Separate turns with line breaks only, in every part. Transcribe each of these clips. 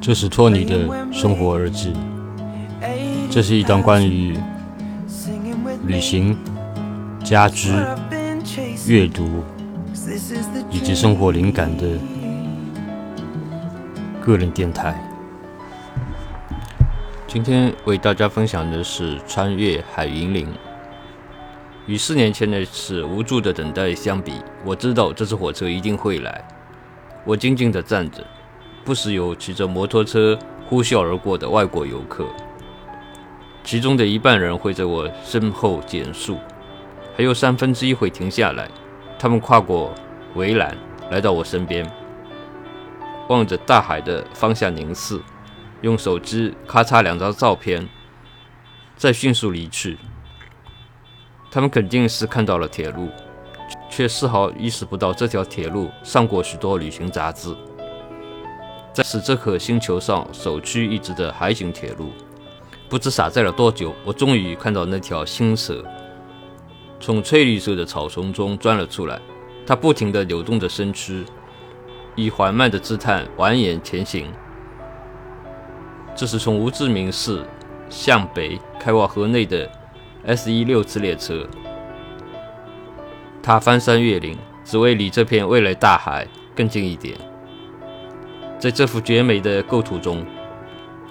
这是托尼的生活日志。这是一档关于旅行、家居、阅读以及生活灵感的个人电台。今天为大家分享的是穿越海云林。与四年前那次无助的等待相比，我知道这次火车一定会来。我静静地站着，不时有骑着摩托车呼啸而过的外国游客，其中的一半人会在我身后减速，还有三分之一会停下来。他们跨过围栏，来到我身边，望着大海的方向凝视，用手机咔嚓两张照片，再迅速离去。他们肯定是看到了铁路。却丝毫意识不到这条铁路上过许多旅行杂志。在是这颗星球上首屈一指的海景铁路，不知傻在了多久，我终于看到那条星蛇从翠绿色的草丛中钻了出来。它不停地扭动着身躯，以缓慢的姿态蜿蜒前行。这是从吴志明市向北开往河内的 S 一六次列车。他翻山越岭，只为离这片未来大海更近一点。在这幅绝美的构图中，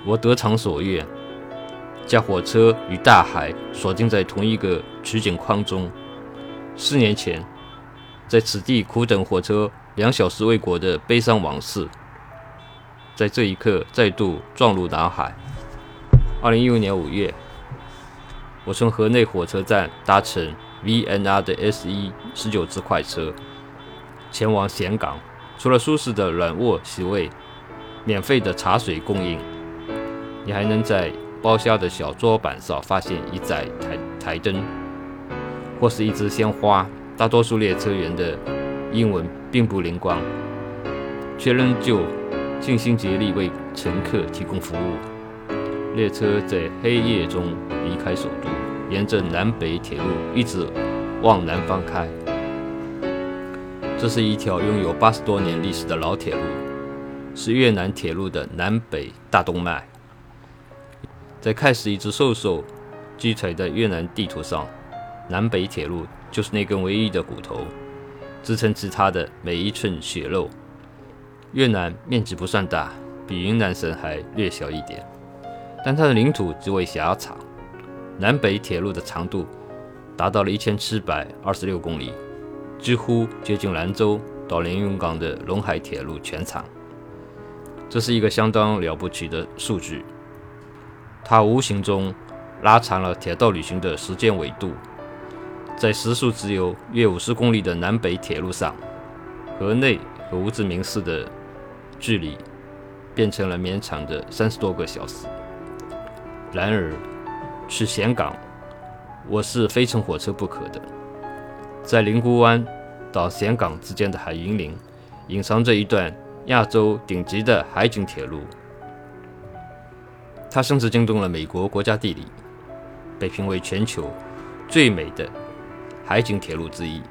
我得偿所愿，将火车与大海锁定在同一个取景框中。四年前，在此地苦等火车两小时未果的悲伤往事，在这一刻再度撞入脑海。二零一五年五月，我从河内火车站搭乘。VNR 的 S 一十九次快车前往岘港，除了舒适的软卧席位、免费的茶水供应，你还能在包厢的小桌板上发现一盏台台灯，或是一支鲜花。大多数列车员的英文并不灵光，却仍旧尽心竭力为乘客提供服务。列车在黑夜中离开首都。沿着南北铁路一直往南方开，这是一条拥有八十多年历史的老铁路，是越南铁路的南北大动脉。在开始一直瘦瘦积垂的越南地图上，南北铁路就是那根唯一的骨头，支撑起它的每一寸血肉。越南面积不算大，比云南省还略小一点，但它的领土极为狭长。南北铁路的长度达到了一千七百二十六公里，几乎接近兰州到连云港的陇海铁路全长。这是一个相当了不起的数据，它无形中拉长了铁道旅行的时间维度。在时速只有约五十公里的南北铁路上，河内和吴志明市的距离变成了绵长的三十多个小时。然而，去岘港，我是非乘火车不可的。在灵谷湾到岘港之间的海云林，隐藏着一段亚洲顶级的海景铁路，它甚至惊动了美国国家地理，被评为全球最美的海景铁路之一。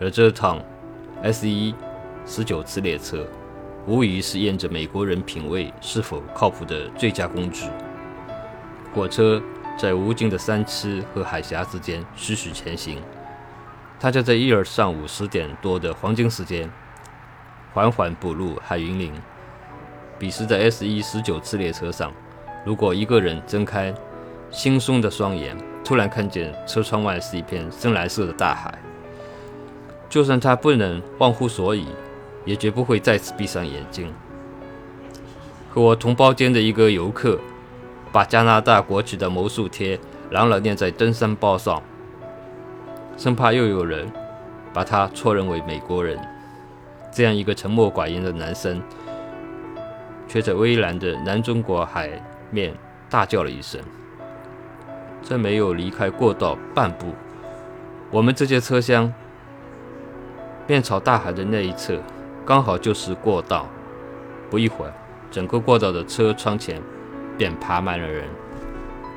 而这趟 S 一十九次列车，无疑是验证美国人品味是否靠谱的最佳工具。火车在无尽的山区和海峡之间徐徐前行，他就在一日上午十点多的黄金时间，缓缓步入海云林。彼时在 S 一十九次列车上，如果一个人睁开惺忪的双眼，突然看见车窗外是一片深蓝色的大海，就算他不能忘乎所以，也绝不会再次闭上眼睛。和我同包间的一个游客。把加拿大国旗的魔术贴牢牢粘在登山包上，生怕又有人把他错认为美国人。这样一个沉默寡言的男生，却在蔚蓝的南中国海面大叫了一声。在没有离开过道半步，我们这节车厢面朝大海的那一侧，刚好就是过道。不一会儿，整个过道的车窗前。便爬满了人。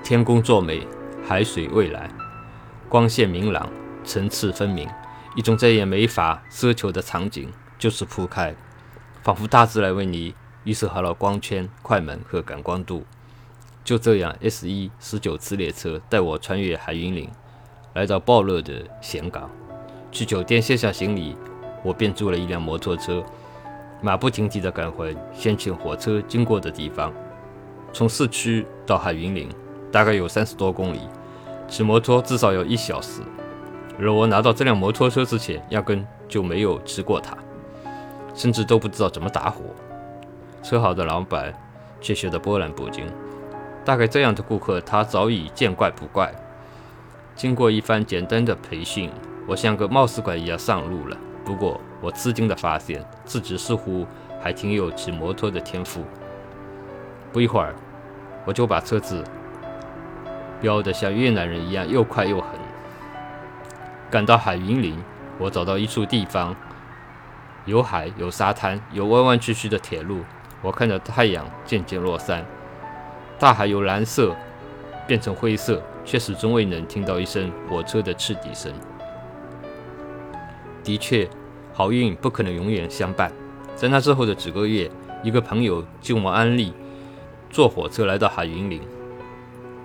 天公作美，海水蔚蓝，光线明朗，层次分明，一种再也没法奢求的场景就是铺开，仿佛大自然为你预设好了光圈、快门和感光度。就这样，S 一十九次列车带我穿越海云岭，来到暴热的咸港。去酒店卸下行李，我便租了一辆摩托车，马不停蹄地赶回先前火车经过的地方。从市区到海云岭，大概有三十多公里，骑摩托至少要一小时。而我拿到这辆摩托车之前，压根就没有骑过它，甚至都不知道怎么打火。车行的老板却学得波澜不惊。大概这样的顾客，他早已见怪不怪。经过一番简单的培训，我像个冒失鬼一样上路了。不过，我吃惊地发现自己似乎还挺有骑摩托的天赋。不一会儿，我就把车子飙得像越南人一样又快又狠。赶到海云林，我找到一处地方，有海，有沙滩，有弯弯曲曲的铁路。我看着太阳渐渐落山，大海由蓝色变成灰色，却始终未能听到一声火车的汽笛声。的确，好运不可能永远相伴。在那之后的几个月，一个朋友就我安利坐火车来到海云林，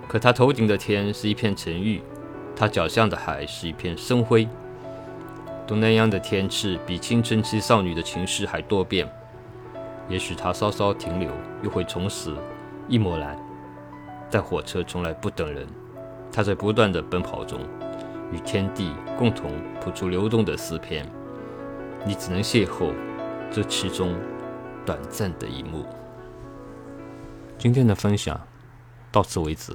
可他头顶的天是一片沉郁。他脚下的海是一片深灰。东南亚的天气比青春期少女的情绪还多变。也许他稍稍停留，又会重拾一抹蓝。但火车从来不等人，它在不断的奔跑中，与天地共同谱出流动的诗篇。你只能邂逅这其中短暂的一幕。今天的分享到此为止。